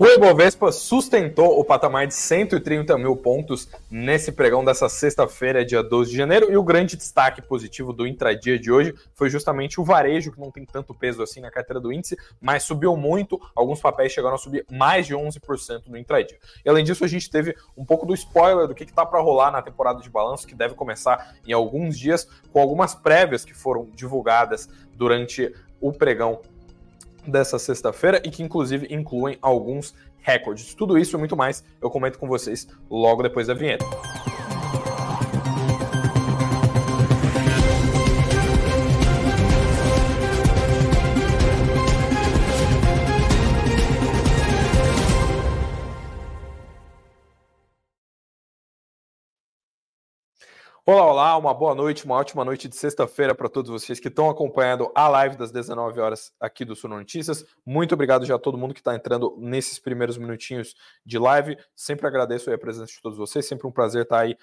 O Ibovespa sustentou o patamar de 130 mil pontos nesse pregão dessa sexta-feira, dia 12 de janeiro, e o grande destaque positivo do intradia de hoje foi justamente o varejo, que não tem tanto peso assim na carteira do índice, mas subiu muito, alguns papéis chegaram a subir mais de 11% no intradia. E além disso, a gente teve um pouco do spoiler do que está para rolar na temporada de balanço, que deve começar em alguns dias, com algumas prévias que foram divulgadas durante o pregão dessa sexta-feira e que inclusive incluem alguns recordes. Tudo isso e muito mais eu comento com vocês logo depois da vinheta. Olá, olá, uma boa noite, uma ótima noite de sexta-feira para todos vocês que estão acompanhando a live das 19 horas aqui do Suno Notícias. Muito obrigado já a todo mundo que está entrando nesses primeiros minutinhos de live. Sempre agradeço a presença de todos vocês, sempre um prazer estar aí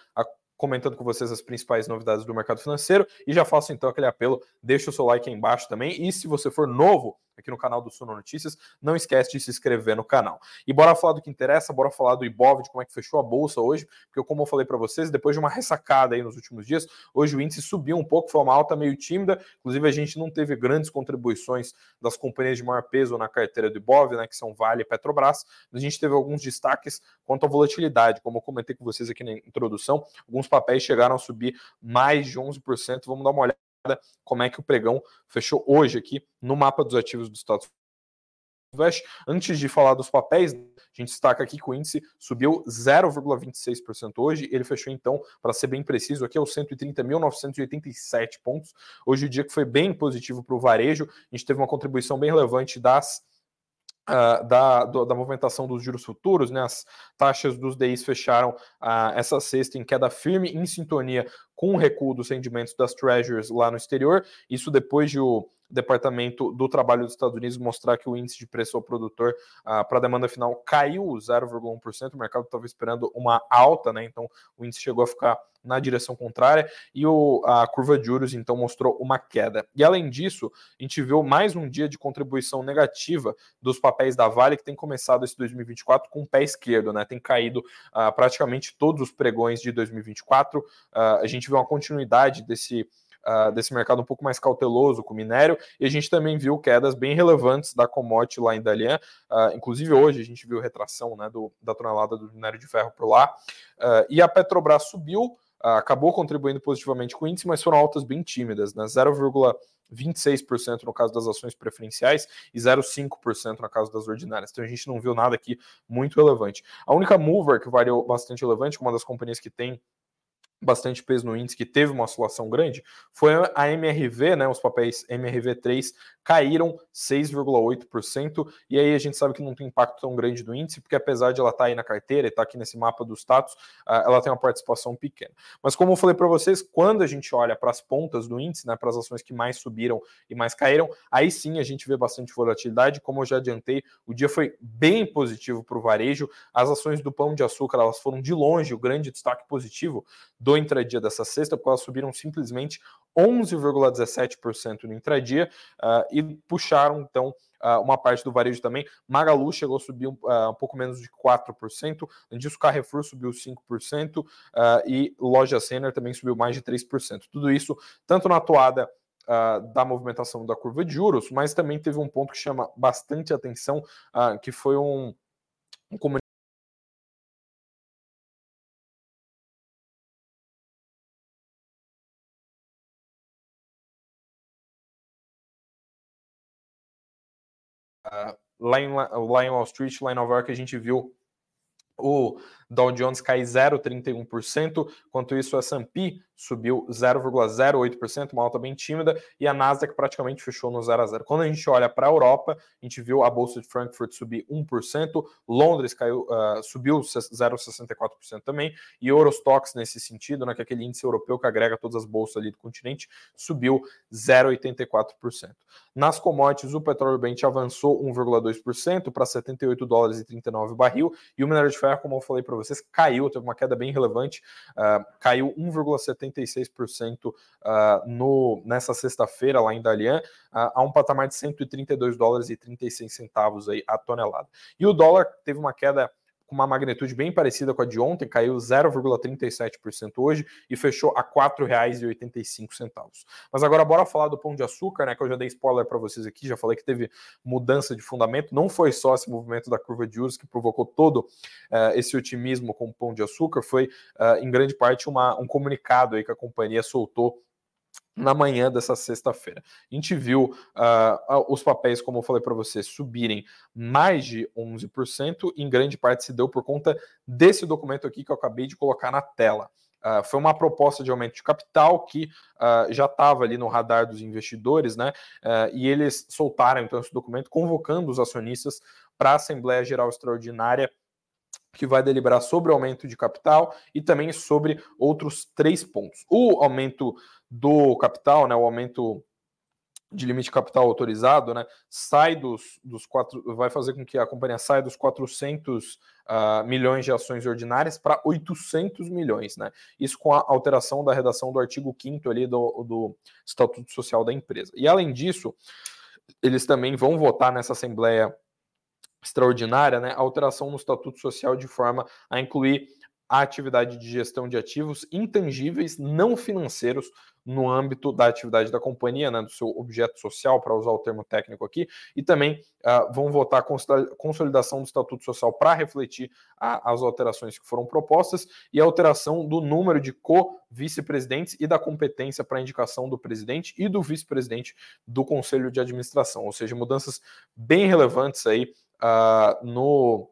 comentando com vocês as principais novidades do mercado financeiro e já faço então aquele apelo, deixa o seu like aí embaixo também e se você for novo aqui no canal do Suno Notícias. Não esquece de se inscrever no canal. E bora falar do que interessa, bora falar do Ibov, de como é que fechou a bolsa hoje, porque como eu falei para vocês, depois de uma ressacada aí nos últimos dias, hoje o índice subiu um pouco, foi uma alta meio tímida, inclusive a gente não teve grandes contribuições das companhias de maior peso na carteira do Ibov, né, que são Vale e Petrobras, a gente teve alguns destaques quanto à volatilidade, como eu comentei com vocês aqui na introdução, alguns papéis chegaram a subir mais de 11%, vamos dar uma olhada como é que o pregão fechou hoje aqui no mapa dos ativos do Estados Unidos. Antes de falar dos papéis, a gente destaca aqui que o índice subiu 0,26% hoje. Ele fechou, então, para ser bem preciso, aqui aos 130.987 pontos. Hoje o dia que foi bem positivo para o varejo. A gente teve uma contribuição bem relevante das Uh, da, do, da movimentação dos juros futuros, né? As taxas dos DIs fecharam uh, essa sexta em queda firme, em sintonia com o recuo dos rendimentos das treasuries lá no exterior. Isso depois de o Departamento do Trabalho dos Estados Unidos mostrar que o índice de preço ao produtor uh, para a demanda final caiu 0,1%. O mercado estava esperando uma alta, né? Então o índice chegou a ficar na direção contrária e o, a curva de juros então mostrou uma queda. E além disso, a gente viu mais um dia de contribuição negativa dos papéis da Vale que tem começado esse 2024 com o pé esquerdo, né? Tem caído uh, praticamente todos os pregões de 2024. Uh, ah, a gente viu uma continuidade desse uh, desse mercado um pouco mais cauteloso com o minério, e a gente também viu quedas bem relevantes da commodity lá em Dalian, uh, inclusive hoje a gente viu retração né, do, da tonelada do minério de ferro por lá, uh, e a Petrobras subiu, acabou contribuindo positivamente com o índice, mas foram altas bem tímidas, né, 0,26% no caso das ações preferenciais e 0,5% no caso das ordinárias. Então a gente não viu nada aqui muito relevante. A única mover que variou bastante relevante, uma das companhias que tem bastante peso no índice, que teve uma oscilação grande, foi a MRV, né, os papéis MRV3 caíram 6,8%, e aí a gente sabe que não tem impacto tão grande no índice, porque apesar de ela estar tá aí na carteira e estar tá aqui nesse mapa dos status, ela tem uma participação pequena. Mas como eu falei para vocês, quando a gente olha para as pontas do índice, né, para as ações que mais subiram e mais caíram, aí sim a gente vê bastante volatilidade, como eu já adiantei, o dia foi bem positivo para o varejo, as ações do pão de açúcar, elas foram de longe o grande destaque positivo do intradia dessa sexta, porque elas subiram simplesmente 11,17% no intradia uh, e puxaram então uh, uma parte do varejo também. Magalu chegou a subir um, uh, um pouco menos de 4%, além disso, Carrefour subiu 5% e Loja Center também subiu mais de 3%. Tudo isso tanto na atuada Uh, da movimentação da curva de juros, mas também teve um ponto que chama bastante atenção, uh, que foi um, um lá, em, lá em Wall Street, lá em Nova York, a gente viu o Dow Jones cai 0,31%, enquanto isso o S&P subiu 0,08%, uma alta bem tímida, e a Nasdaq praticamente fechou no 0 a 0. Quando a gente olha para a Europa, a gente viu a bolsa de Frankfurt subir 1%, Londres caiu, uh, subiu 0,64% também, e Eurostox nesse sentido, né, que é aquele índice europeu que agrega todas as bolsas ali do continente, subiu 0,84%. Nas commodities, o petróleo Brent avançou 1,2% para 78 dólares e 39 barril, e o minério de ferro, como eu falei para vocês, caiu, teve uma queda bem relevante, uh, caiu 1,76% uh, no, nessa sexta-feira lá em Dalian, uh, a um patamar de 132 dólares e 36 centavos aí a tonelada. E o dólar teve uma queda com uma magnitude bem parecida com a de ontem, caiu 0,37% hoje e fechou a R$ 4,85. Mas agora bora falar do pão de açúcar, né, que eu já dei spoiler para vocês aqui, já falei que teve mudança de fundamento, não foi só esse movimento da curva de juros que provocou todo uh, esse otimismo com o pão de açúcar, foi uh, em grande parte uma, um comunicado aí que a companhia soltou na manhã dessa sexta-feira. A gente viu uh, os papéis, como eu falei para você, subirem mais de 11%, em grande parte se deu por conta desse documento aqui que eu acabei de colocar na tela. Uh, foi uma proposta de aumento de capital que uh, já estava ali no radar dos investidores, né? e eles soltaram então esse documento convocando os acionistas para a Assembleia Geral Extraordinária que vai deliberar sobre o aumento de capital e também sobre outros três pontos. O aumento do capital, né, o aumento de limite de capital autorizado, né, sai dos, dos quatro, vai fazer com que a companhia saia dos 400 uh, ah, milhões de ações ordinárias para 800 milhões, né? Isso com a alteração da redação do artigo 5 ali do, do Estatuto Social da empresa. E além disso, eles também vão votar nessa Assembleia Extraordinária, né, alteração no Estatuto Social de forma a incluir a atividade de gestão de ativos intangíveis não financeiros no âmbito da atividade da companhia, né, do seu objeto social, para usar o termo técnico aqui, e também uh, vão votar a consolidação do Estatuto Social para refletir a, as alterações que foram propostas e a alteração do número de co-vice-presidentes e da competência para indicação do presidente e do vice-presidente do Conselho de Administração, ou seja, mudanças bem relevantes aí uh, no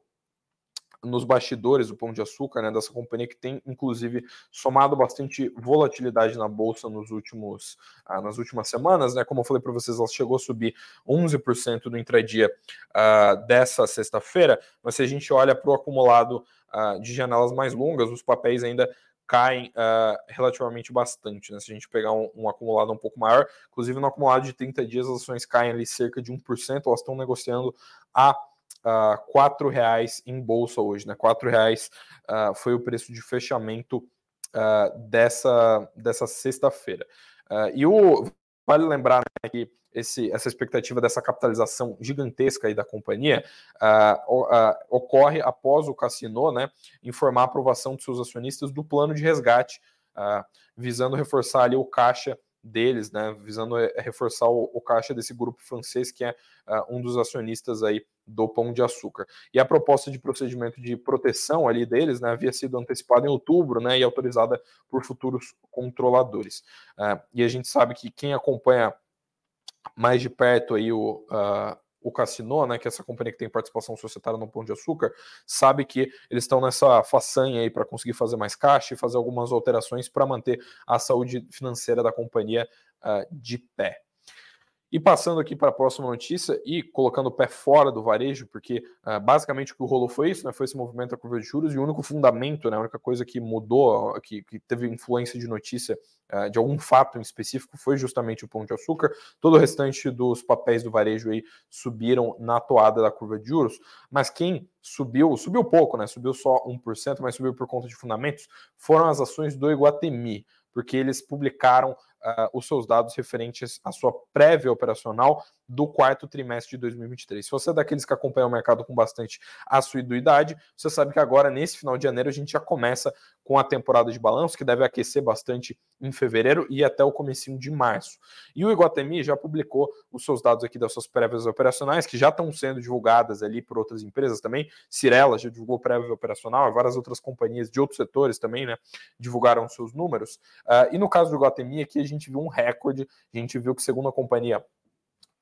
nos bastidores do Pão de Açúcar, né, dessa companhia que tem, inclusive, somado bastante volatilidade na bolsa nos últimos, ah, nas últimas semanas, né? Como eu falei para vocês, ela chegou a subir 11% no intradia ah, dessa sexta-feira, mas se a gente olha para o acumulado ah, de janelas mais longas, os papéis ainda caem uh, relativamente bastante. Né? Se a gente pegar um, um, acumulado um pouco maior, inclusive no acumulado de 30 dias, as ações caem ali cerca de 1%, elas estão negociando a uh, reais em bolsa hoje, né? Quatro reais uh, foi o preço de fechamento uh, dessa, dessa sexta-feira. Uh, e o vale lembrar né, que esse, essa expectativa dessa capitalização gigantesca aí da companhia ocorre após o Cassino né, informar a aprovação de seus acionistas do plano de resgate, visando reforçar ali o caixa deles, né, visando eh, reforçar o, o, caixa desse grupo francês que é uh, um dos acionistas aí do Pão de Açúcar. E a proposta de procedimento de proteção ali deles, né, havia sido antecipada em outubro, né, e autorizada por futuros controladores. Uh, e a gente sabe que quem acompanha mais de perto aí o, uh, o Cassino, né, que é essa companhia que tem participação societária no Pão de Açúcar, sabe que eles estão nessa façanha aí para conseguir fazer mais caixa e fazer algumas alterações para manter a saúde financeira da companhia uh, de pé. E passando aqui para a próxima notícia e colocando o pé fora do varejo, porque uh, basicamente o que rolou foi isso, né? Foi esse movimento da curva de juros e o único fundamento, né? A única coisa que mudou, que, que teve influência de notícia uh, de algum fato em específico foi justamente o pão de açúcar. Todo o restante dos papéis do varejo aí subiram na toada da curva de juros, mas quem subiu, subiu pouco, né? Subiu só 1%, mas subiu por conta de fundamentos, foram as ações do Iguatemi porque eles publicaram uh, os seus dados referentes à sua prévia operacional do quarto trimestre de 2023. Se você é daqueles que acompanham o mercado com bastante assiduidade, você sabe que agora, nesse final de janeiro, a gente já começa com a temporada de balanço, que deve aquecer bastante em fevereiro e até o comecinho de março. E o Iguatemi já publicou os seus dados aqui das suas prévias operacionais, que já estão sendo divulgadas ali por outras empresas também. Cirela já divulgou prévia operacional, várias outras companhias de outros setores também, né, divulgaram seus números. Uh, e no caso do Iguatemi, aqui a gente viu um recorde, a gente viu que, segundo a companhia,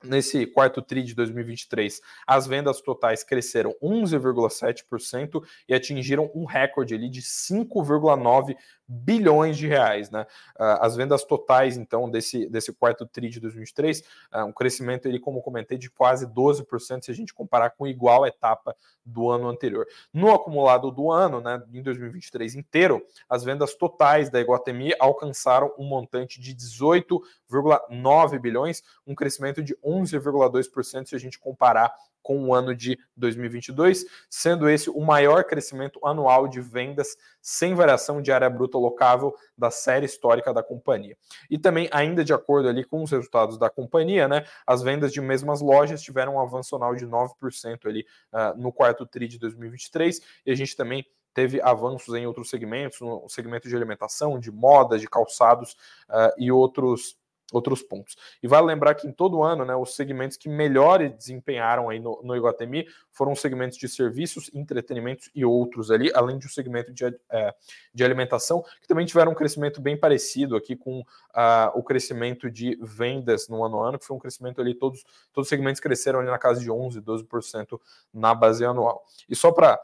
nesse quarto TRI de 2023, as vendas totais cresceram 11,7% e atingiram um recorde ali de 5,9 bilhões de reais, né? Ah, as vendas totais, então, desse, desse quarto TRI de 2023, ah, um crescimento, ele, como comentei, de quase 12% se a gente comparar com igual etapa do ano anterior. No acumulado do ano, né, em 2023 inteiro, as vendas totais da Iguatemi alcançaram um montante de 18,9 bilhões, um crescimento de 11,2% se a gente comparar com o ano de 2022, sendo esse o maior crescimento anual de vendas sem variação de área bruta locável da série histórica da companhia. E também, ainda de acordo ali com os resultados da companhia, né, as vendas de mesmas lojas tiveram um avanço anual de 9% ali uh, no quarto TRI de 2023, e a gente também teve avanços em outros segmentos, no segmento de alimentação, de moda, de calçados uh, e outros outros pontos. E vale lembrar que em todo ano, né, os segmentos que melhor desempenharam aí no, no Iguatemi foram os segmentos de serviços, entretenimentos e outros ali, além de um segmento de, é, de alimentação, que também tiveram um crescimento bem parecido aqui com uh, o crescimento de vendas no ano a ano, que foi um crescimento ali, todos, todos os segmentos cresceram ali na casa de 11, 12% na base anual. E só para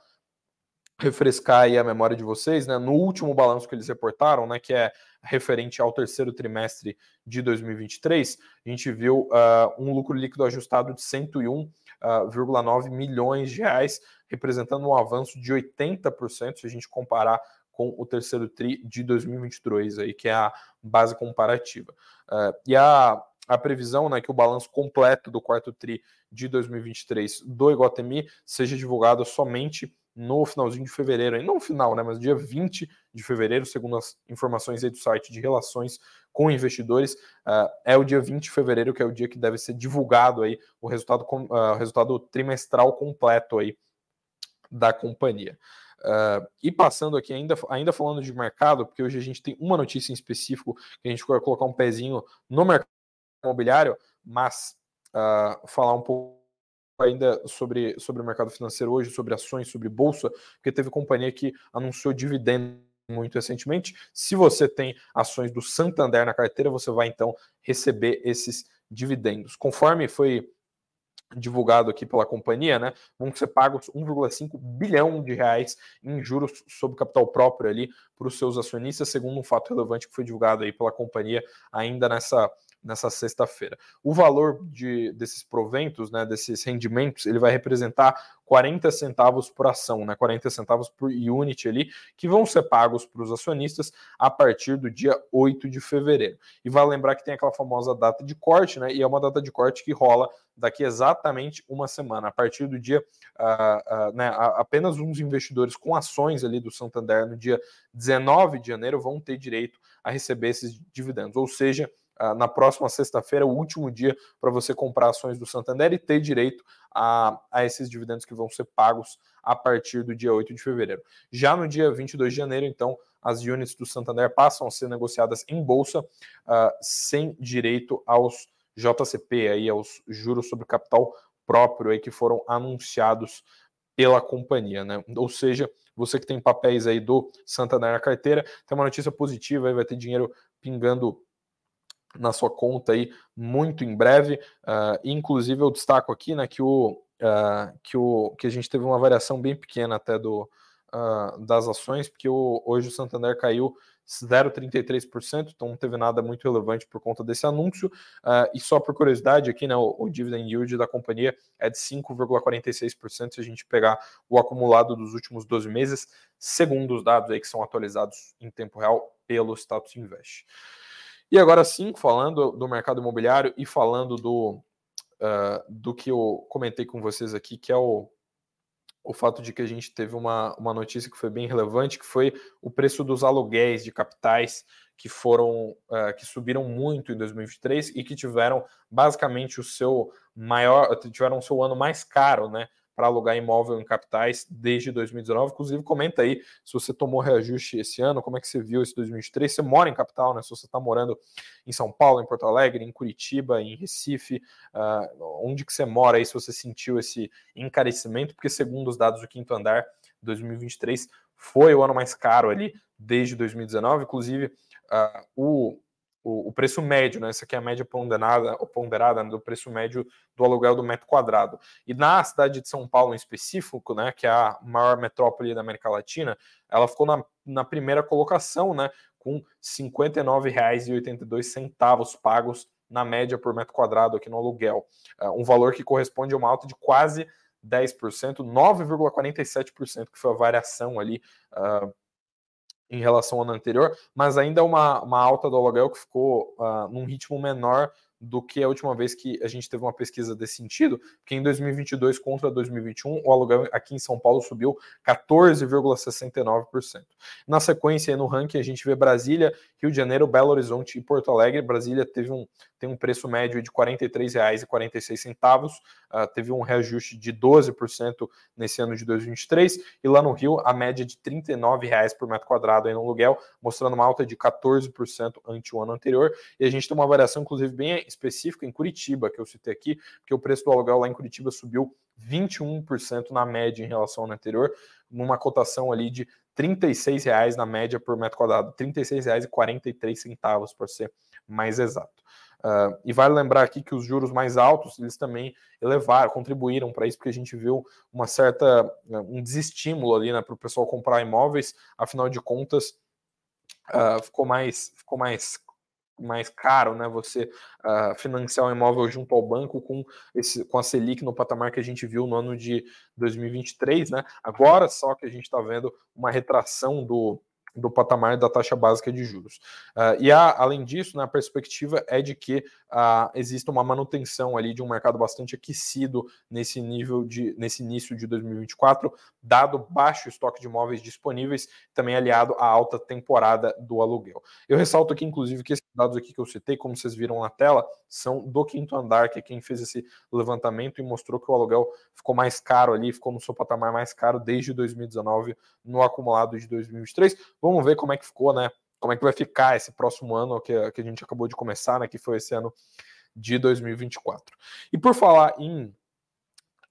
refrescar aí a memória de vocês, né? No último balanço que eles reportaram, né, que é referente ao terceiro trimestre de 2023, a gente viu uh, um lucro líquido ajustado de 101,9 uh, milhões de reais, representando um avanço de 80% se a gente comparar com o terceiro tri de 2022 aí, que é a base comparativa. Uh, e a a previsão né, que o balanço completo do quarto TRI de 2023 do Iguatemi seja divulgado somente no finalzinho de fevereiro, não no final, né, mas dia 20 de fevereiro, segundo as informações aí do site de relações com investidores, uh, é o dia 20 de fevereiro que é o dia que deve ser divulgado aí o resultado, uh, resultado trimestral completo aí da companhia. Uh, e passando aqui, ainda, ainda falando de mercado, porque hoje a gente tem uma notícia em específico que a gente vai colocar um pezinho no mercado imobiliário, mas falar um pouco ainda sobre, sobre o mercado financeiro hoje, sobre ações, sobre bolsa, porque teve companhia que anunciou dividendo muito recentemente. Se você tem ações do Santander na carteira, você vai então receber esses dividendos. Conforme foi divulgado aqui pela companhia, né, vão ser pagos 1,5 bilhão de reais em juros sobre capital próprio ali para os seus acionistas, segundo um fato relevante que foi divulgado aí pela companhia ainda nessa nessa sexta-feira. O valor de, desses proventos, né, desses rendimentos, ele vai representar 40 centavos por ação, né, 40 centavos por unit ali, que vão ser pagos para os acionistas a partir do dia 8 de fevereiro. E vai lembrar que tem aquela famosa data de corte, né, e é uma data de corte que rola daqui exatamente uma semana. A partir do dia, uh, uh, né, apenas uns investidores com ações ali do Santander no dia 19 de janeiro vão ter direito a receber esses dividendos, ou seja, na próxima sexta-feira, o último dia para você comprar ações do Santander e ter direito a, a esses dividendos que vão ser pagos a partir do dia 8 de fevereiro. Já no dia 22 de janeiro, então, as units do Santander passam a ser negociadas em bolsa uh, sem direito aos JCP, aí, aos juros sobre capital próprio aí, que foram anunciados pela companhia, né? Ou seja, você que tem papéis aí do Santander na carteira, tem uma notícia positiva, aí vai ter dinheiro pingando na sua conta aí muito em breve. Uh, inclusive, eu destaco aqui né, que, o, uh, que, o, que a gente teve uma variação bem pequena até do, uh, das ações, porque o, hoje o Santander caiu 0,33%, então não teve nada muito relevante por conta desse anúncio. Uh, e só por curiosidade aqui, né, o, o dividend yield da companhia é de 5,46% se a gente pegar o acumulado dos últimos 12 meses, segundo os dados aí que são atualizados em tempo real pelo Status Invest. E agora sim, falando do mercado imobiliário e falando do, uh, do que eu comentei com vocês aqui, que é o, o fato de que a gente teve uma, uma notícia que foi bem relevante, que foi o preço dos aluguéis de capitais que foram uh, que subiram muito em 2023 e que tiveram basicamente o seu maior tiveram o seu ano mais caro, né? Para alugar imóvel em capitais desde 2019. Inclusive, comenta aí se você tomou reajuste esse ano, como é que você viu esse 2023. Você mora em capital, né? Se você está morando em São Paulo, em Porto Alegre, em Curitiba, em Recife, uh, onde que você mora aí, se você sentiu esse encarecimento, porque segundo os dados do Quinto Andar, 2023 foi o ano mais caro ali desde 2019. Inclusive, uh, o o, o, preço médio, né? Essa aqui é a média ponderada, ponderada né, do preço médio do aluguel do metro quadrado. E na cidade de São Paulo em específico, né, que é a maior metrópole da América Latina, ela ficou na, na primeira colocação, né, com R$ 59,82 pagos na média por metro quadrado aqui no aluguel. Uh, um valor que corresponde a uma alta de quase 10%, 9,47% que foi a variação ali uh, em relação ao ano anterior, mas ainda uma, uma alta do aluguel que ficou uh, num ritmo menor do que a última vez que a gente teve uma pesquisa desse sentido, porque em 2022 contra 2021 o aluguel aqui em São Paulo subiu 14,69%. Na sequência, no ranking, a gente vê Brasília, Rio de Janeiro, Belo Horizonte e Porto Alegre. Brasília teve um, tem um preço médio de R$ 43,46, uh, teve um reajuste de 12% nesse ano de 2023, e lá no Rio, a média de R$ 39,00 por metro quadrado aí no aluguel, mostrando uma alta de 14% ante o ano anterior. E a gente tem uma variação, inclusive, bem específica em Curitiba, que eu citei aqui, porque o preço do aluguel lá em Curitiba subiu 21% na média em relação ao anterior, numa cotação ali de R$ 36,00 na média por metro quadrado, R$ 36,43 para ser mais exato. Uh, e vale lembrar aqui que os juros mais altos, eles também elevaram, contribuíram para isso, porque a gente viu uma certa, um desestímulo ali né, para o pessoal comprar imóveis, afinal de contas, uh, ficou mais, ficou mais mais caro, né? Você uh, financiar um imóvel junto ao banco com, esse, com a Selic no patamar que a gente viu no ano de 2023, né? Agora só que a gente está vendo uma retração do, do patamar da taxa básica de juros. Uh, e além disso, né, a perspectiva é de que uh, exista uma manutenção ali de um mercado bastante aquecido nesse nível de nesse início de 2024, dado baixo estoque de imóveis disponíveis, também aliado à alta temporada do aluguel. Eu ressalto aqui, inclusive, que esses dados aqui que eu citei, como vocês viram na tela, são do quinto andar, que é quem fez esse levantamento e mostrou que o aluguel ficou mais caro ali, ficou no seu patamar mais caro desde 2019 no acumulado de 2023. Vamos ver como é que ficou, né? Como é que vai ficar esse próximo ano que, que a gente acabou de começar, né? Que foi esse ano de 2024. E por falar em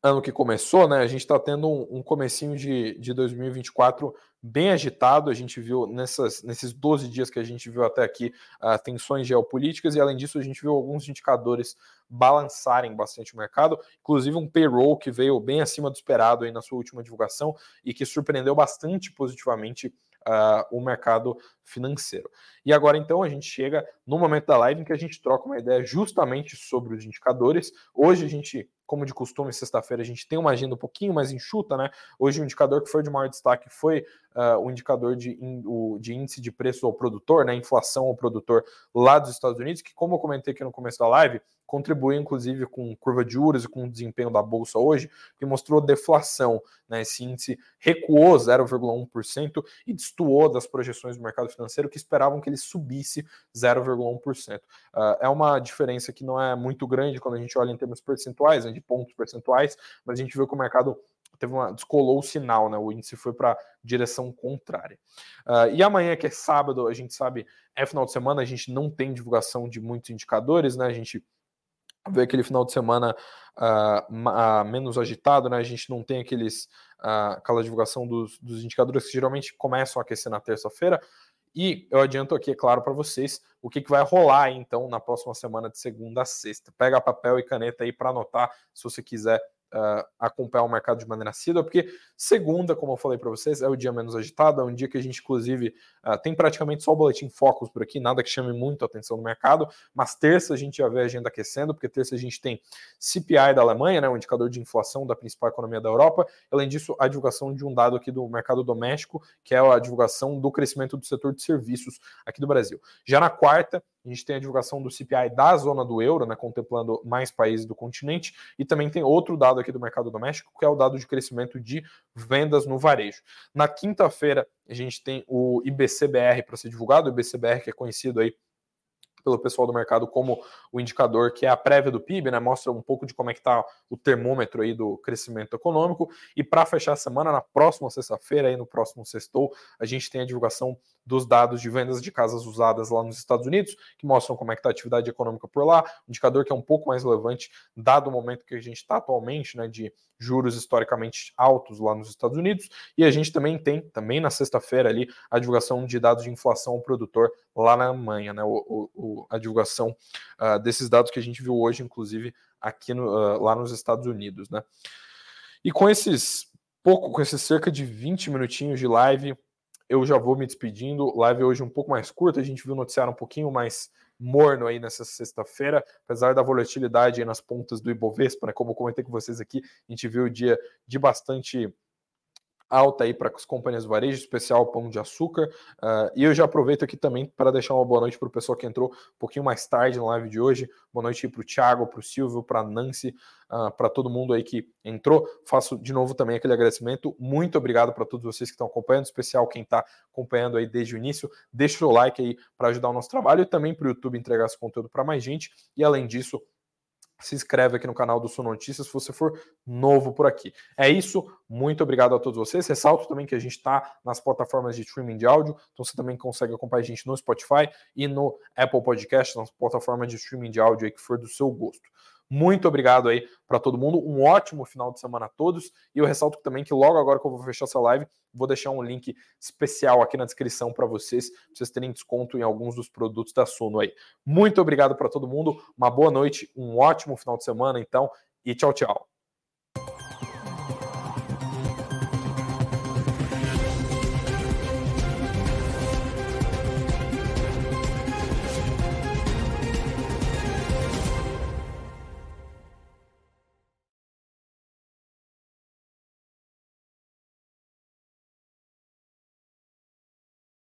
ano que começou, né? A gente está tendo um, um comecinho de, de 2024 bem agitado. A gente viu nessas, nesses 12 dias que a gente viu até aqui uh, tensões geopolíticas, e além disso, a gente viu alguns indicadores balançarem bastante o mercado, inclusive um payroll que veio bem acima do esperado aí na sua última divulgação e que surpreendeu bastante positivamente uh, o mercado financeiro. E agora, então, a gente chega no momento da live em que a gente troca uma ideia justamente sobre os indicadores. Hoje a gente, como de costume, sexta-feira, a gente tem uma agenda um pouquinho mais enxuta, né? Hoje o indicador que foi de maior destaque foi uh, o indicador de, in, o, de índice de preço ao produtor, né? Inflação ao produtor lá dos Estados Unidos, que, como eu comentei aqui no começo da live, contribui inclusive com curva de juros e com o desempenho da bolsa hoje, que mostrou deflação. Né? Esse índice recuou 0,1% e destoou das projeções do mercado financeiro que esperavam que ele subisse 0,1%. Uh, ah, é uma diferença que não é muito grande quando a gente olha em termos percentuais, né, de pontos percentuais, mas a gente viu que o mercado teve uma descolou o sinal, né? O índice foi para direção contrária. Uh, e amanhã, que é sábado, a gente sabe, é final de semana, a gente não tem divulgação de muitos indicadores, né? A gente ver aquele final de semana uh, uh, menos agitado, né? A gente não tem aqueles aquela divulgação dos, dos, indicadores que geralmente começam a aquecer na terça-feira. E eu adianto aqui, é claro, para vocês o que, que vai rolar então na próxima semana de segunda a sexta. Pega papel e caneta aí para anotar se você quiser uh, acompanhar o mercado de maneira assídua, porque segunda, como eu falei para vocês, é o dia menos agitado, é um dia que a gente, inclusive, uh, tem praticamente só o boletim focos por aqui, nada que chame muito a atenção do mercado, mas terça a gente já vê a agenda aquecendo, porque terça a gente tem CPI da Alemanha, né, o indicador de inflação da principal economia da Europa, além disso, a divulgação de um dado aqui do mercado doméstico, que é a divulgação do crescimento do setor de serviços aqui do Brasil. Já na quarta, a gente tem a divulgação do CPI da zona do euro, né, contemplando mais países do continente, e também tem outro dado aqui do mercado doméstico, que é o dado de crescimento de vendas no varejo. Na quinta-feira, a gente tem o IBCBR para ser divulgado, o IBCBR que é conhecido aí pelo pessoal do mercado como o indicador que é a prévia do PIB, né? Mostra um pouco de como é que está o termômetro aí do crescimento econômico. E para fechar a semana, na próxima sexta-feira, aí no próximo sextou, a gente tem a divulgação dos dados de vendas de casas usadas lá nos Estados Unidos, que mostram como é que está a atividade econômica por lá, um indicador que é um pouco mais relevante, dado o momento que a gente está atualmente, né, de juros historicamente altos lá nos Estados Unidos, e a gente também tem, também na sexta-feira ali, a divulgação de dados de inflação ao produtor lá na Alemanha, né, o, o a divulgação uh, desses dados que a gente viu hoje, inclusive, aqui no, uh, lá nos Estados Unidos, né. E com esses pouco, com esses cerca de 20 minutinhos de live, eu já vou me despedindo. Live hoje um pouco mais curta, a gente viu o noticiário um pouquinho mais morno aí nessa sexta-feira, apesar da volatilidade nas pontas do Ibovespa, né? Como eu comentei com vocês aqui, a gente viu o dia de bastante alta aí para as companhias do varejo, especial Pão de Açúcar. Uh, e eu já aproveito aqui também para deixar uma boa noite para o pessoal que entrou um pouquinho mais tarde na live de hoje. Boa noite para o Thiago, para o Silvio, para a Nancy, uh, ah, para todo mundo aí que entrou. Faço de novo também aquele agradecimento. Muito obrigado para todos vocês que estão acompanhando, especial quem está acompanhando aí desde o início. Deixa o seu like aí para ajudar o nosso trabalho e também para o YouTube entregar esse conteúdo para mais gente. E além disso, se inscreve aqui no canal do Sul Notícias se você for novo por aqui. É isso, muito obrigado a todos vocês. Ressalto também que a gente está nas plataformas de streaming de áudio, então você também consegue acompanhar a gente no Spotify e no Apple Podcast, nas plataformas de streaming de áudio que for do seu gosto. Muito obrigado aí para todo mundo. Um ótimo final de semana a todos. E eu ressalto também que logo agora que eu vou fechar essa live, vou deixar um link especial aqui na descrição para vocês, para vocês terem desconto em alguns dos produtos da Suno aí. Muito obrigado para todo mundo. Uma boa noite, um ótimo final de semana, então, e tchau, tchau.